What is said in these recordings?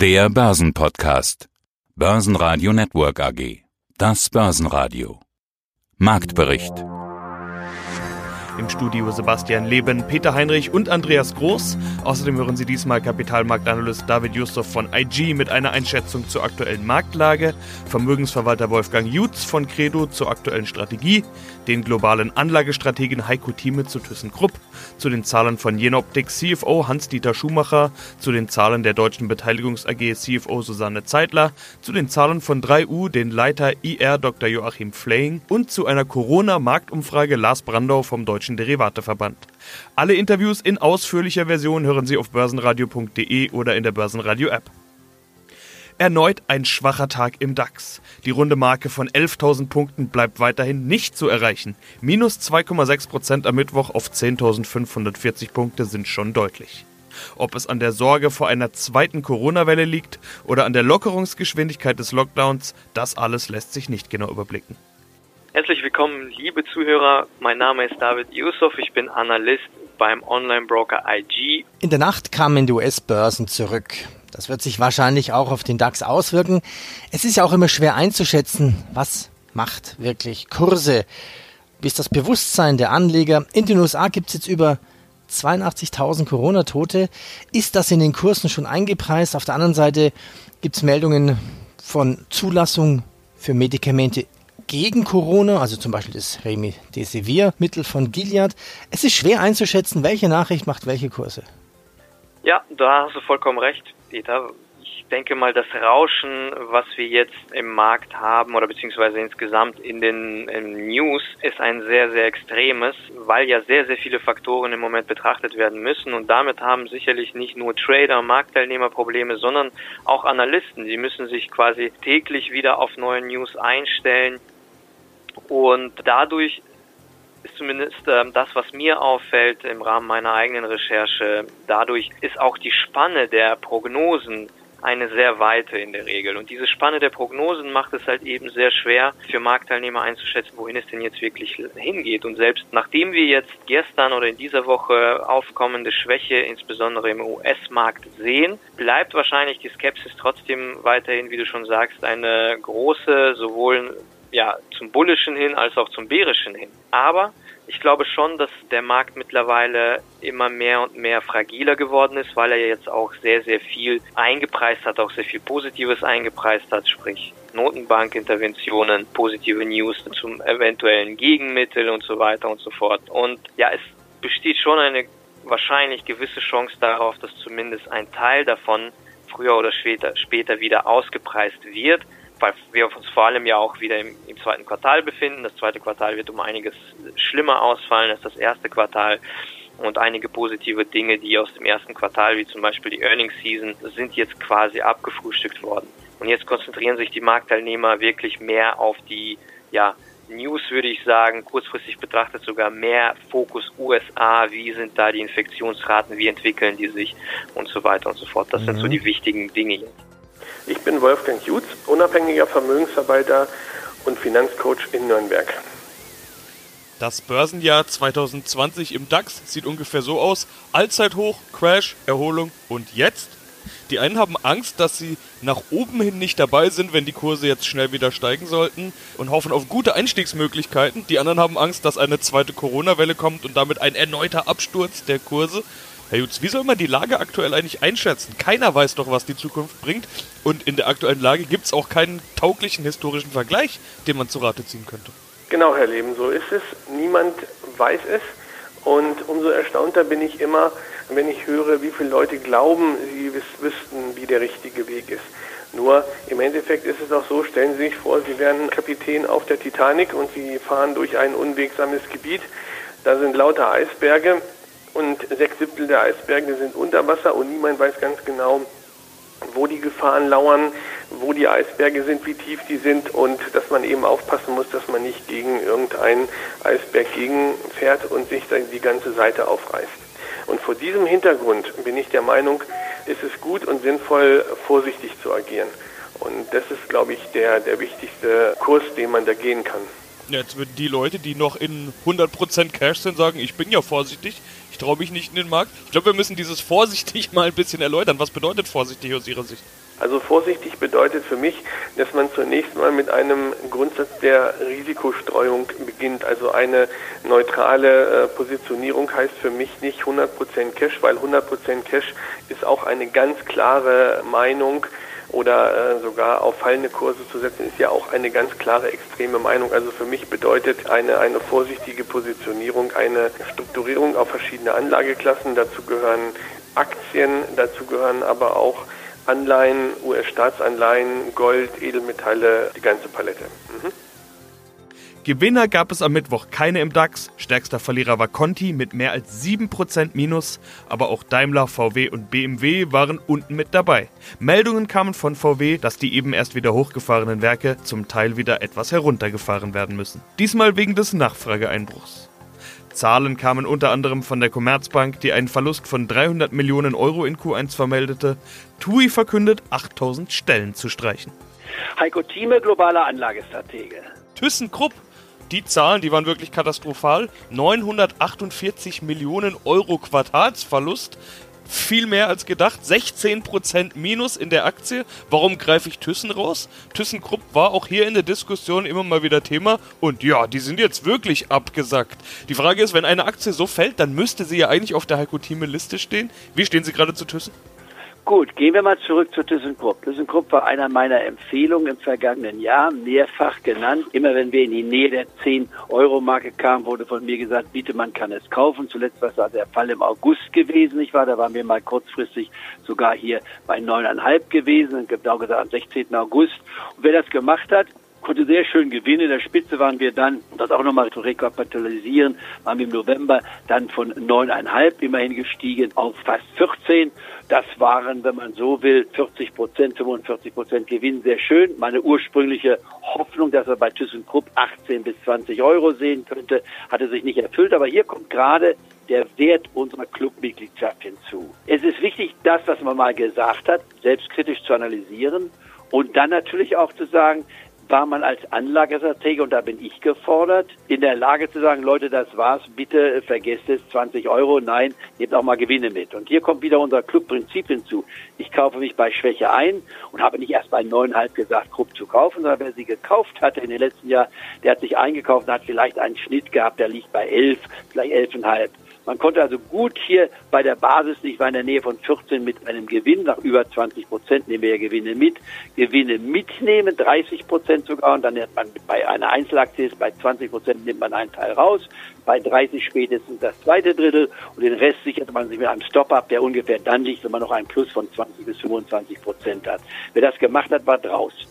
Der Börsenpodcast. Börsenradio Network AG. Das Börsenradio. Marktbericht. Im Studio Sebastian Leben, Peter Heinrich und Andreas Groß. Außerdem hören Sie diesmal Kapitalmarktanalyst David Jusuf von IG mit einer Einschätzung zur aktuellen Marktlage, Vermögensverwalter Wolfgang Jutz von Credo zur aktuellen Strategie, den globalen Anlagestrategen Heiko Thieme zu ThyssenKrupp, zu den Zahlen von Jenoptik CFO Hans-Dieter Schumacher, zu den Zahlen der Deutschen Beteiligungs AG CFO Susanne Zeitler, zu den Zahlen von 3U den Leiter IR Dr. Joachim Flaying und zu einer Corona-Marktumfrage Lars Brandau vom Deutschen Derivateverband. Alle Interviews in ausführlicher Version hören Sie auf börsenradio.de oder in der Börsenradio-App. Erneut ein schwacher Tag im DAX. Die runde Marke von 11.000 Punkten bleibt weiterhin nicht zu erreichen. Minus 2,6% am Mittwoch auf 10.540 Punkte sind schon deutlich. Ob es an der Sorge vor einer zweiten Corona-Welle liegt oder an der Lockerungsgeschwindigkeit des Lockdowns, das alles lässt sich nicht genau überblicken. Herzlich willkommen, liebe Zuhörer. Mein Name ist David Yusuf. Ich bin Analyst beim Online-Broker IG. In der Nacht kamen die US-Börsen zurück. Das wird sich wahrscheinlich auch auf den DAX auswirken. Es ist ja auch immer schwer einzuschätzen, was macht wirklich Kurse. Wie ist das Bewusstsein der Anleger? In den USA gibt es jetzt über 82.000 Corona-Tote. Ist das in den Kursen schon eingepreist? Auf der anderen Seite gibt es Meldungen von Zulassung für Medikamente gegen Corona, also zum Beispiel das Remdesivir-Mittel von Gilead. Es ist schwer einzuschätzen, welche Nachricht macht welche Kurse. Ja, da hast du vollkommen recht, Peter. Ich denke mal, das Rauschen, was wir jetzt im Markt haben oder beziehungsweise insgesamt in den in News, ist ein sehr, sehr extremes, weil ja sehr, sehr viele Faktoren im Moment betrachtet werden müssen und damit haben sicherlich nicht nur Trader, Marktteilnehmer Probleme, sondern auch Analysten. Die müssen sich quasi täglich wieder auf neue News einstellen und dadurch ist zumindest äh, das, was mir auffällt im Rahmen meiner eigenen Recherche. Dadurch ist auch die Spanne der Prognosen eine sehr weite in der Regel. Und diese Spanne der Prognosen macht es halt eben sehr schwer für Marktteilnehmer einzuschätzen, wohin es denn jetzt wirklich hingeht. Und selbst nachdem wir jetzt gestern oder in dieser Woche aufkommende Schwäche, insbesondere im US-Markt sehen, bleibt wahrscheinlich die Skepsis trotzdem weiterhin, wie du schon sagst, eine große, sowohl ja, zum Bullischen hin als auch zum Bärischen hin. Aber ich glaube schon, dass der Markt mittlerweile immer mehr und mehr fragiler geworden ist, weil er jetzt auch sehr, sehr viel eingepreist hat, auch sehr viel Positives eingepreist hat, sprich Notenbankinterventionen, positive News zum eventuellen Gegenmittel und so weiter und so fort. Und ja, es besteht schon eine wahrscheinlich gewisse Chance darauf, dass zumindest ein Teil davon früher oder später, später wieder ausgepreist wird weil wir uns vor allem ja auch wieder im, im, zweiten Quartal befinden. Das zweite Quartal wird um einiges schlimmer ausfallen als das erste Quartal. Und einige positive Dinge, die aus dem ersten Quartal, wie zum Beispiel die Earnings Season, sind jetzt quasi abgefrühstückt worden. Und jetzt konzentrieren sich die Marktteilnehmer wirklich mehr auf die, ja, News würde ich sagen, kurzfristig betrachtet sogar mehr Fokus USA, wie sind da die Infektionsraten, wie entwickeln die sich und so weiter und so fort. Das mhm. sind so mhm. die wichtigen Dinge jetzt. Ich bin Wolfgang Jutz, unabhängiger Vermögensverwalter und Finanzcoach in Nürnberg. Das Börsenjahr 2020 im DAX sieht ungefähr so aus. Allzeithoch, Crash, Erholung und jetzt? Die einen haben Angst, dass sie nach oben hin nicht dabei sind, wenn die Kurse jetzt schnell wieder steigen sollten und hoffen auf gute Einstiegsmöglichkeiten. Die anderen haben Angst, dass eine zweite Corona-Welle kommt und damit ein erneuter Absturz der Kurse. Herr Jutz, wie soll man die Lage aktuell eigentlich einschätzen? Keiner weiß doch, was die Zukunft bringt. Und in der aktuellen Lage gibt es auch keinen tauglichen historischen Vergleich, den man zu Rate ziehen könnte. Genau, Herr Leben, so ist es. Niemand weiß es. Und umso erstaunter bin ich immer, wenn ich höre, wie viele Leute glauben, sie wüssten, wie der richtige Weg ist. Nur im Endeffekt ist es auch so, stellen Sie sich vor, Sie wären Kapitän auf der Titanic und Sie fahren durch ein unwegsames Gebiet. Da sind lauter Eisberge und sechs Siebtel der Eisberge sind unter Wasser und niemand weiß ganz genau, wo die Gefahren lauern, wo die Eisberge sind, wie tief die sind und dass man eben aufpassen muss, dass man nicht gegen irgendeinen Eisberg gegenfährt und sich dann die ganze Seite aufreißt. Und vor diesem Hintergrund bin ich der Meinung, ist es gut und sinnvoll, vorsichtig zu agieren. Und das ist, glaube ich, der, der wichtigste Kurs, den man da gehen kann. Jetzt würden die Leute, die noch in 100% Cash sind, sagen, ich bin ja vorsichtig, ich traue mich nicht in den Markt. Ich glaube, wir müssen dieses vorsichtig mal ein bisschen erläutern. Was bedeutet vorsichtig aus Ihrer Sicht? Also vorsichtig bedeutet für mich, dass man zunächst mal mit einem Grundsatz der Risikostreuung beginnt. Also eine neutrale äh, Positionierung heißt für mich nicht 100% Cash, weil 100% Cash ist auch eine ganz klare Meinung oder äh, sogar auf fallende Kurse zu setzen, ist ja auch eine ganz klare extreme Meinung. Also für mich bedeutet eine, eine vorsichtige Positionierung eine Strukturierung auf verschiedene Anlageklassen. Dazu gehören Aktien, dazu gehören aber auch Anleihen, US-Staatsanleihen, Gold, Edelmetalle, die ganze Palette. Mhm. Gewinner gab es am Mittwoch keine im DAX. Stärkster Verlierer war Conti mit mehr als 7% Minus, aber auch Daimler, VW und BMW waren unten mit dabei. Meldungen kamen von VW, dass die eben erst wieder hochgefahrenen Werke zum Teil wieder etwas heruntergefahren werden müssen. Diesmal wegen des Nachfrageeinbruchs. Zahlen kamen unter anderem von der Commerzbank, die einen Verlust von 300 Millionen Euro in Q1 vermeldete. TUI verkündet, 8000 Stellen zu streichen. Heiko Thieme, globaler Anlagestratege. ThyssenKrupp, die Zahlen, die waren wirklich katastrophal. 948 Millionen Euro Quartalsverlust viel mehr als gedacht. 16% Minus in der Aktie. Warum greife ich Thyssen raus? ThyssenKrupp war auch hier in der Diskussion immer mal wieder Thema. Und ja, die sind jetzt wirklich abgesackt. Die Frage ist, wenn eine Aktie so fällt, dann müsste sie ja eigentlich auf der Heiko Thieme Liste stehen. Wie stehen Sie gerade zu Thyssen? Gut, gehen wir mal zurück zu ThyssenKrupp. ThyssenKrupp war einer meiner Empfehlungen im vergangenen Jahr, mehrfach genannt. Immer wenn wir in die Nähe der 10-Euro-Marke kamen, wurde von mir gesagt, bitte, man kann es kaufen. Zuletzt war es der Fall im August gewesen, nicht wahr? Da waren wir mal kurzfristig sogar hier bei 9,5 gewesen, genau gesagt am 16. August. Und wer das gemacht hat, konnte sehr schön gewinnen. In der Spitze waren wir dann, um das auch nochmal zu rekapitalisieren, waren wir im November dann von 9,5 immerhin gestiegen auf fast 14. Das waren, wenn man so will, 40 Prozent, 45 Prozent Gewinn. Sehr schön. Meine ursprüngliche Hoffnung, dass er bei ThyssenKrupp 18 bis 20 Euro sehen könnte, hatte sich nicht erfüllt. Aber hier kommt gerade der Wert unserer Clubmitgliedschaft hinzu. Es ist wichtig, das, was man mal gesagt hat, selbstkritisch zu analysieren und dann natürlich auch zu sagen, war man als Anlagestratege, und da bin ich gefordert, in der Lage zu sagen, Leute, das war's, bitte vergesst es, 20 Euro, nein, nehmt auch mal Gewinne mit. Und hier kommt wieder unser Clubprinzip hinzu. Ich kaufe mich bei Schwäche ein und habe nicht erst bei neuneinhalb gesagt, Krupp zu kaufen, sondern wer sie gekauft hatte in den letzten Jahren, der hat sich eingekauft und hat vielleicht einen Schnitt gehabt, der liegt bei elf, vielleicht elfeinhalb. Man konnte also gut hier bei der Basis, ich war in der Nähe von 14 mit einem Gewinn, nach über 20 Prozent nehmen wir ja Gewinne mit, Gewinne mitnehmen, 30 Prozent sogar, und dann hat man bei einer Einzelaktie ist, bei 20 Prozent nimmt man einen Teil raus, bei 30 spätestens das zweite Drittel und den Rest sichert man sich mit einem Stop ab, der ungefähr dann liegt, wenn man noch einen Plus von 20 bis 25 Prozent hat. Wer das gemacht hat, war draußen.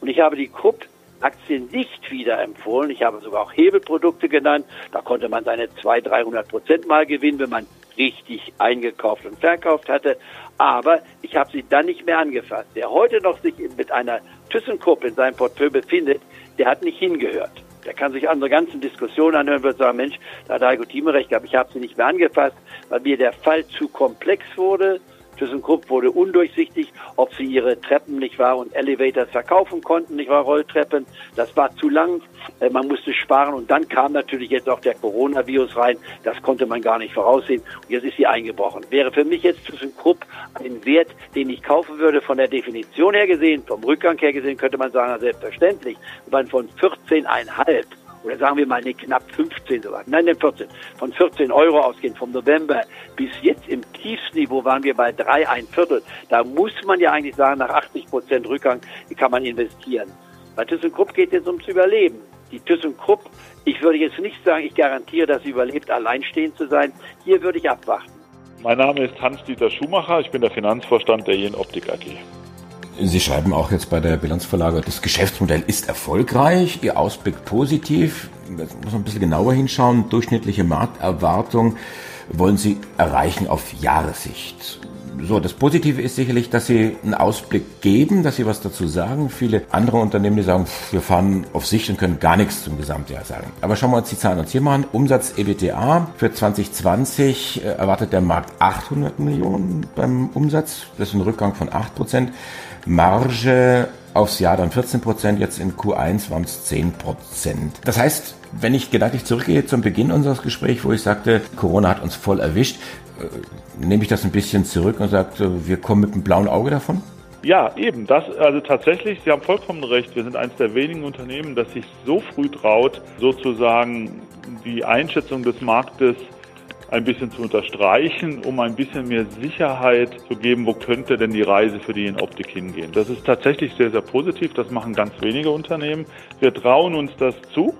Und ich habe die Krupp Aktien nicht wieder empfohlen. Ich habe sogar auch Hebelprodukte genannt. Da konnte man seine 200, 300 Prozent mal gewinnen, wenn man richtig eingekauft und verkauft hatte. Aber ich habe sie dann nicht mehr angefasst. Wer heute noch sich mit einer ThyssenKrupp in seinem Portfolio befindet, der hat nicht hingehört. Der kann sich andere ganzen Diskussionen anhören und wird sagen, Mensch, da hat Heiko Thieme recht gehabt, ich habe sie nicht mehr angefasst, weil mir der Fall zu komplex wurde, ThyssenKrupp wurde undurchsichtig, ob sie ihre Treppen nicht wahr und Elevators verkaufen konnten, nicht wahr Rolltreppen. Das war zu lang. Äh, man musste sparen und dann kam natürlich jetzt auch der Coronavirus rein. Das konnte man gar nicht voraussehen. Und jetzt ist sie eingebrochen. Wäre für mich jetzt ThyssenKrupp ein Wert, den ich kaufen würde von der Definition her gesehen, vom Rückgang her gesehen, könnte man sagen, selbstverständlich. Man von 14,5 oder sagen wir mal, nee, knapp 15 sogar, nein, nee, 14, von 14 Euro ausgehen vom November bis jetzt im Tiefsniveau waren wir bei drei, ein Viertel. Da muss man ja eigentlich sagen, nach 80 Prozent Rückgang kann man investieren. Bei ThyssenKrupp geht es jetzt ums Überleben. Die ThyssenKrupp, ich würde jetzt nicht sagen, ich garantiere, dass sie überlebt, alleinstehend zu sein. Hier würde ich abwarten. Mein Name ist Hans-Dieter Schumacher, ich bin der Finanzvorstand der Jen Optik AG. Sie schreiben auch jetzt bei der Bilanzverlage, das Geschäftsmodell ist erfolgreich, Ihr Ausblick positiv. Da muss man ein bisschen genauer hinschauen. Durchschnittliche Markterwartung wollen Sie erreichen auf Jahressicht. So, das Positive ist sicherlich, dass Sie einen Ausblick geben, dass Sie was dazu sagen. Viele andere Unternehmen, die sagen, wir fahren auf Sicht und können gar nichts zum Gesamtjahr sagen. Aber schauen wir uns die Zahlen uns hier mal an. Umsatz EBTA für 2020 äh, erwartet der Markt 800 Millionen beim Umsatz. Das ist ein Rückgang von 8 Prozent. Marge aufs Jahr dann 14 Prozent, jetzt in Q1 waren es 10 Prozent. Das heißt, wenn ich gedanklich zurückgehe zum Beginn unseres Gesprächs, wo ich sagte, Corona hat uns voll erwischt, äh, nehme ich das ein bisschen zurück und sage, wir kommen mit einem blauen Auge davon? Ja, eben. Das, also tatsächlich, Sie haben vollkommen recht. Wir sind eines der wenigen Unternehmen, das sich so früh traut, sozusagen die Einschätzung des Marktes ein bisschen zu unterstreichen, um ein bisschen mehr Sicherheit zu geben, wo könnte denn die Reise für die in Optik hingehen. Das ist tatsächlich sehr, sehr positiv. Das machen ganz wenige Unternehmen. Wir trauen uns das zu,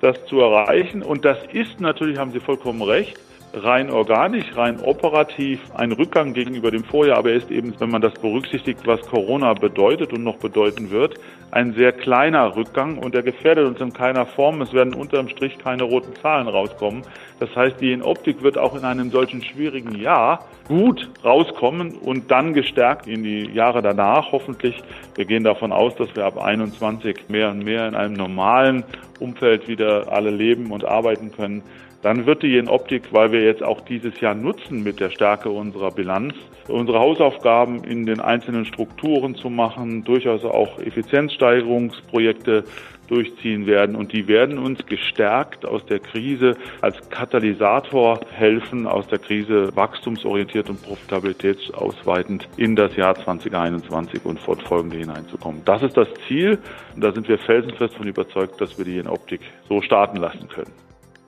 das zu erreichen. Und das ist natürlich, haben Sie vollkommen recht, rein organisch, rein operativ ein Rückgang gegenüber dem Vorjahr, aber er ist eben, wenn man das berücksichtigt, was Corona bedeutet und noch bedeuten wird, ein sehr kleiner Rückgang und er gefährdet uns in keiner Form. Es werden unterm Strich keine roten Zahlen rauskommen. Das heißt, die in Optik wird auch in einem solchen schwierigen Jahr gut rauskommen und dann gestärkt in die Jahre danach hoffentlich. Wir gehen davon aus, dass wir ab 21 mehr und mehr in einem normalen Umfeld wieder alle leben und arbeiten können dann wird die in Optik, weil wir jetzt auch dieses Jahr nutzen mit der Stärke unserer Bilanz, unsere Hausaufgaben in den einzelnen Strukturen zu machen, durchaus auch Effizienzsteigerungsprojekte durchziehen werden und die werden uns gestärkt aus der Krise als Katalysator helfen, aus der Krise wachstumsorientiert und profitabilitätsausweitend in das Jahr 2021 und fortfolgende hineinzukommen. Das ist das Ziel und da sind wir felsenfest von überzeugt, dass wir die in Optik so starten lassen können.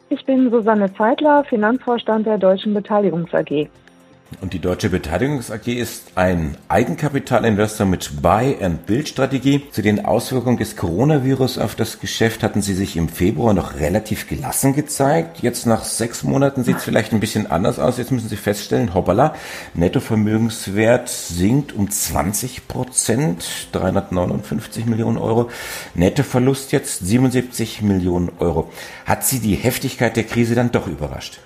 Ich bin Susanne Zeitler, Finanzvorstand der Deutschen Beteiligungs AG. Und die Deutsche Beteiligungs AG ist ein Eigenkapitalinvestor mit Buy-and-Build-Strategie. Zu den Auswirkungen des Coronavirus auf das Geschäft hatten Sie sich im Februar noch relativ gelassen gezeigt. Jetzt nach sechs Monaten sieht es vielleicht ein bisschen anders aus. Jetzt müssen Sie feststellen, hoppala, Nettovermögenswert sinkt um 20 Prozent, 359 Millionen Euro. Nettoverlust jetzt 77 Millionen Euro. Hat Sie die Heftigkeit der Krise dann doch überrascht?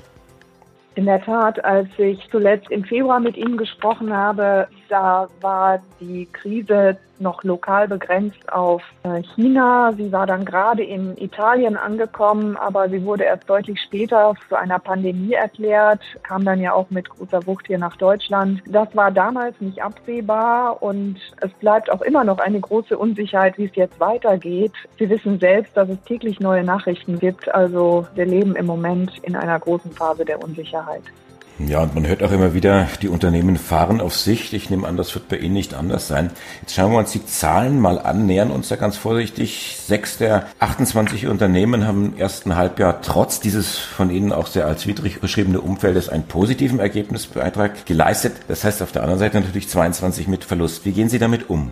In der Tat, als ich zuletzt im Februar mit Ihnen gesprochen habe, da war die Krise noch lokal begrenzt auf äh, China. Sie war dann gerade in Italien angekommen, aber sie wurde erst deutlich später zu einer Pandemie erklärt, kam dann ja auch mit großer Wucht hier nach Deutschland. Das war damals nicht absehbar und es bleibt auch immer noch eine große Unsicherheit, wie es jetzt weitergeht. Sie wissen selbst, dass es täglich neue Nachrichten gibt. Also wir leben im Moment in einer großen Phase der Unsicherheit. Ja, und man hört auch immer wieder, die Unternehmen fahren auf Sicht. Ich nehme an, das wird bei Ihnen nicht anders sein. Jetzt schauen wir uns die Zahlen mal an, nähern uns da ganz vorsichtig. Sechs der 28 Unternehmen haben im ersten Halbjahr trotz dieses von Ihnen auch sehr als widrig beschriebene Umfeldes einen positiven Ergebnisbeitrag geleistet. Das heißt auf der anderen Seite natürlich 22 mit Verlust. Wie gehen Sie damit um?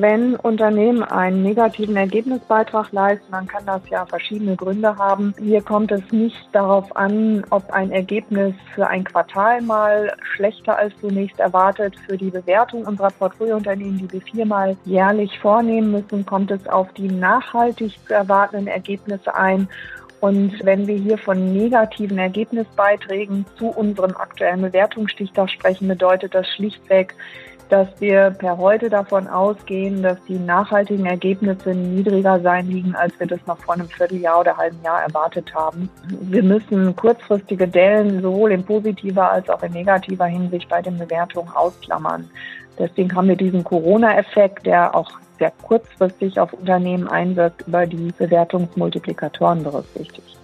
Wenn Unternehmen einen negativen Ergebnisbeitrag leisten, dann kann das ja verschiedene Gründe haben. Hier kommt es nicht darauf an, ob ein Ergebnis für ein Quartal mal schlechter als zunächst erwartet. Für die Bewertung unserer Portfoliounternehmen, die wir viermal jährlich vornehmen müssen, kommt es auf die nachhaltig zu erwartenden Ergebnisse ein. Und wenn wir hier von negativen Ergebnisbeiträgen zu unserem aktuellen Bewertungsstichtag sprechen, bedeutet das schlichtweg, dass wir per heute davon ausgehen, dass die nachhaltigen Ergebnisse niedriger sein liegen, als wir das noch vor einem Vierteljahr oder halben Jahr erwartet haben. Wir müssen kurzfristige Dellen sowohl in positiver als auch in negativer Hinsicht bei den Bewertungen ausklammern. Deswegen haben wir diesen Corona-Effekt, der auch sehr kurzfristig auf Unternehmen einwirkt, über die Bewertungsmultiplikatoren berücksichtigt.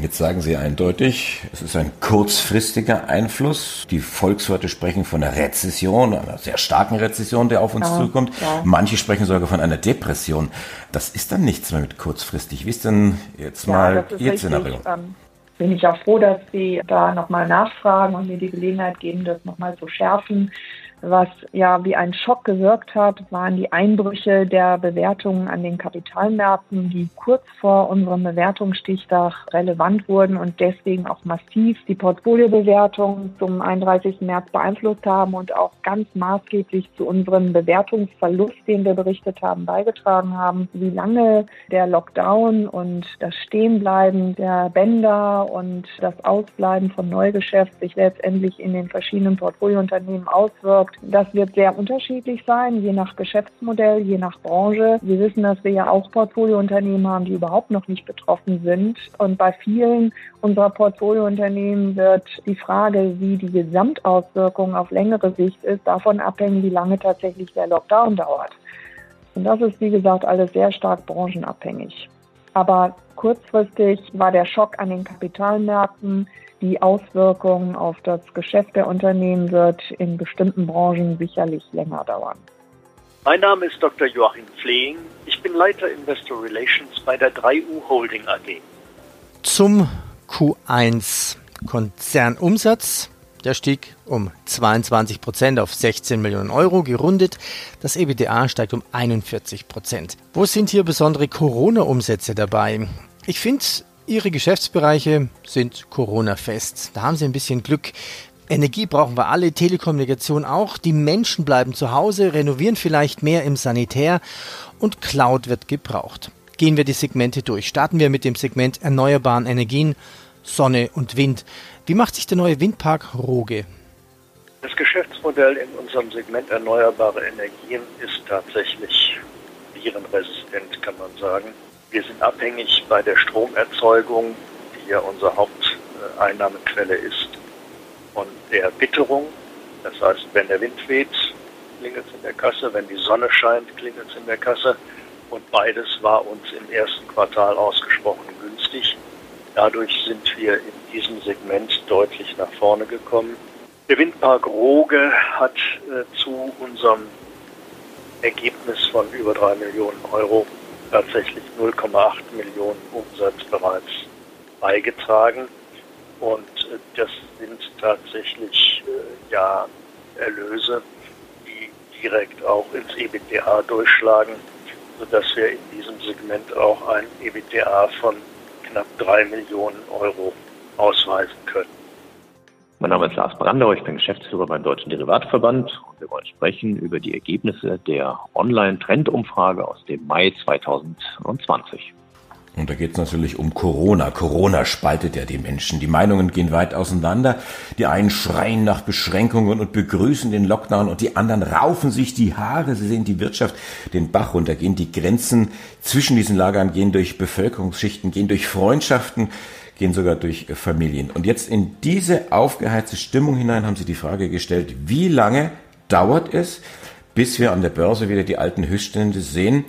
Jetzt sagen Sie eindeutig, es ist ein kurzfristiger Einfluss. Die Volkswirte sprechen von einer Rezession, einer sehr starken Rezession, der auf uns ja, zukommt. Ja. Manche sprechen sogar von einer Depression. Das ist dann nichts mehr mit kurzfristig. Wie ist denn jetzt ja, mal Ihr Szenario? Ähm, bin ich auch froh, dass Sie da nochmal nachfragen und mir die Gelegenheit geben, das nochmal zu schärfen. Was ja wie ein Schock gewirkt hat, waren die Einbrüche der Bewertungen an den Kapitalmärkten, die kurz vor unserem Bewertungsstichtag relevant wurden und deswegen auch massiv die Portfoliobewertung zum 31. März beeinflusst haben und auch ganz maßgeblich zu unserem Bewertungsverlust, den wir berichtet haben, beigetragen haben. Wie lange der Lockdown und das Stehenbleiben der Bänder und das Ausbleiben von Neugeschäft sich letztendlich in den verschiedenen Portfoliounternehmen auswirkt, gesagt, das wird sehr unterschiedlich sein, je nach Geschäftsmodell, je nach Branche. Wir wissen, dass wir ja auch Portfoliounternehmen haben, die überhaupt noch nicht betroffen sind. Und bei vielen unserer Portfoliounternehmen wird die Frage, wie die Gesamtauswirkung auf längere Sicht ist, davon abhängen, wie lange tatsächlich der Lockdown dauert. Und das ist, wie gesagt, alles sehr stark branchenabhängig. Aber kurzfristig war der Schock an den Kapitalmärkten, die Auswirkungen auf das Geschäft der Unternehmen wird in bestimmten Branchen sicherlich länger dauern. Mein Name ist Dr. Joachim Flehing. Ich bin Leiter Investor Relations bei der 3U Holding AG. Zum Q1 Konzernumsatz. Der stieg um 22 Prozent auf 16 Millionen Euro, gerundet. Das EBITDA steigt um 41 Prozent. Wo sind hier besondere Corona-Umsätze dabei? Ich finde, Ihre Geschäftsbereiche sind Corona-fest. Da haben Sie ein bisschen Glück. Energie brauchen wir alle, Telekommunikation auch. Die Menschen bleiben zu Hause, renovieren vielleicht mehr im Sanitär und Cloud wird gebraucht. Gehen wir die Segmente durch. Starten wir mit dem Segment erneuerbaren Energien, Sonne und Wind. Wie macht sich der neue Windpark Roge? Das Geschäftsmodell in unserem Segment erneuerbare Energien ist tatsächlich virenresistent, kann man sagen. Wir sind abhängig bei der Stromerzeugung, die ja unsere Haupteinnahmequelle ist, von der Witterung. Das heißt, wenn der Wind weht, klingelt es in der Kasse, wenn die Sonne scheint, klingelt es in der Kasse. Und beides war uns im ersten Quartal ausgesprochen günstig. Dadurch sind wir in diesem Segment deutlich nach vorne gekommen. Der Windpark Roge hat äh, zu unserem Ergebnis von über drei Millionen Euro tatsächlich 0,8 Millionen Umsatz bereits beigetragen. Und äh, das sind tatsächlich äh, ja Erlöse, die direkt auch ins EBTA durchschlagen, sodass wir in diesem Segment auch ein EBTA von knapp drei Millionen Euro ausweisen können. Mein Name ist Lars Brandau, ich bin Geschäftsführer beim Deutschen Derivatverband und wir wollen sprechen über die Ergebnisse der Online-Trendumfrage aus dem Mai 2020. Und da geht es natürlich um Corona. Corona spaltet ja die Menschen. Die Meinungen gehen weit auseinander. Die einen schreien nach Beschränkungen und begrüßen den Lockdown und die anderen raufen sich die Haare. Sie sehen die Wirtschaft den Bach runtergehen. Die Grenzen zwischen diesen Lagern gehen durch Bevölkerungsschichten, gehen durch Freundschaften, gehen sogar durch Familien. Und jetzt in diese aufgeheizte Stimmung hinein haben Sie die Frage gestellt, wie lange dauert es, bis wir an der Börse wieder die alten Höchststände sehen?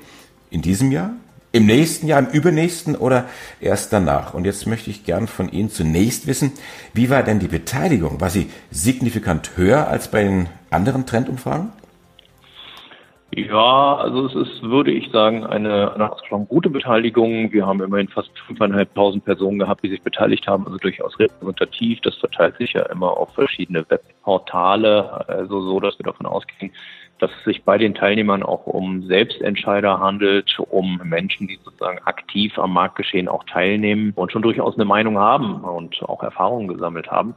In diesem Jahr? Im nächsten Jahr, im übernächsten oder erst danach? Und jetzt möchte ich gern von Ihnen zunächst wissen, wie war denn die Beteiligung? War sie signifikant höher als bei den anderen Trendumfragen? Ja, also es ist, würde ich sagen, eine, eine gute Beteiligung. Wir haben immerhin fast 5.500 Personen gehabt, die sich beteiligt haben, also durchaus repräsentativ. Das verteilt sich ja immer auf verschiedene Webportale, also so, dass wir davon ausgehen, dass es sich bei den Teilnehmern auch um Selbstentscheider handelt, um Menschen, die sozusagen aktiv am Marktgeschehen auch teilnehmen und schon durchaus eine Meinung haben und auch Erfahrungen gesammelt haben.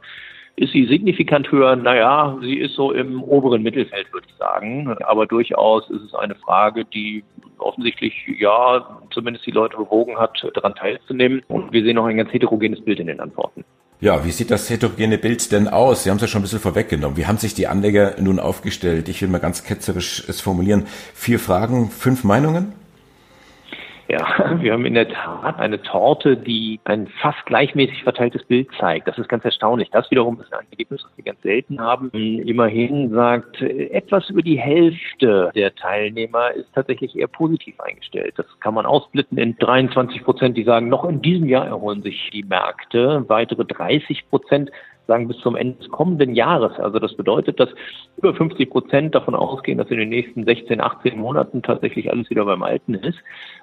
Ist sie signifikant höher? Naja, sie ist so im oberen Mittelfeld, würde ich sagen. Aber durchaus ist es eine Frage, die offensichtlich, ja, zumindest die Leute bewogen hat, daran teilzunehmen. Und wir sehen auch ein ganz heterogenes Bild in den Antworten. Ja, wie sieht das heterogene Bild denn aus? Sie haben es ja schon ein bisschen vorweggenommen. Wie haben sich die Anleger nun aufgestellt? Ich will mal ganz ketzerisch es formulieren. Vier Fragen, fünf Meinungen? Ja, wir haben in der Tat eine Torte, die ein fast gleichmäßig verteiltes Bild zeigt. Das ist ganz erstaunlich. Das wiederum ist ein Ergebnis, das wir ganz selten haben. Immerhin sagt etwas über die Hälfte der Teilnehmer ist tatsächlich eher positiv eingestellt. Das kann man ausblitten in 23 Prozent, die sagen, noch in diesem Jahr erholen sich die Märkte. Weitere 30 Prozent sagen bis zum Ende des kommenden Jahres. Also das bedeutet, dass über 50 Prozent davon ausgehen, dass in den nächsten 16, 18 Monaten tatsächlich alles wieder beim Alten ist.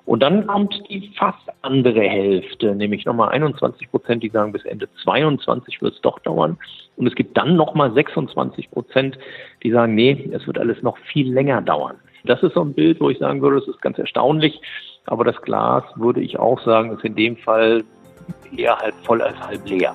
Und dann kommt die fast andere Hälfte, nämlich nochmal 21 Prozent, die sagen, bis Ende 22 wird es doch dauern. Und es gibt dann nochmal 26 Prozent, die sagen, nee, es wird alles noch viel länger dauern. Das ist so ein Bild, wo ich sagen würde, es ist ganz erstaunlich. Aber das Glas, würde ich auch sagen, ist in dem Fall eher halb voll als halb leer.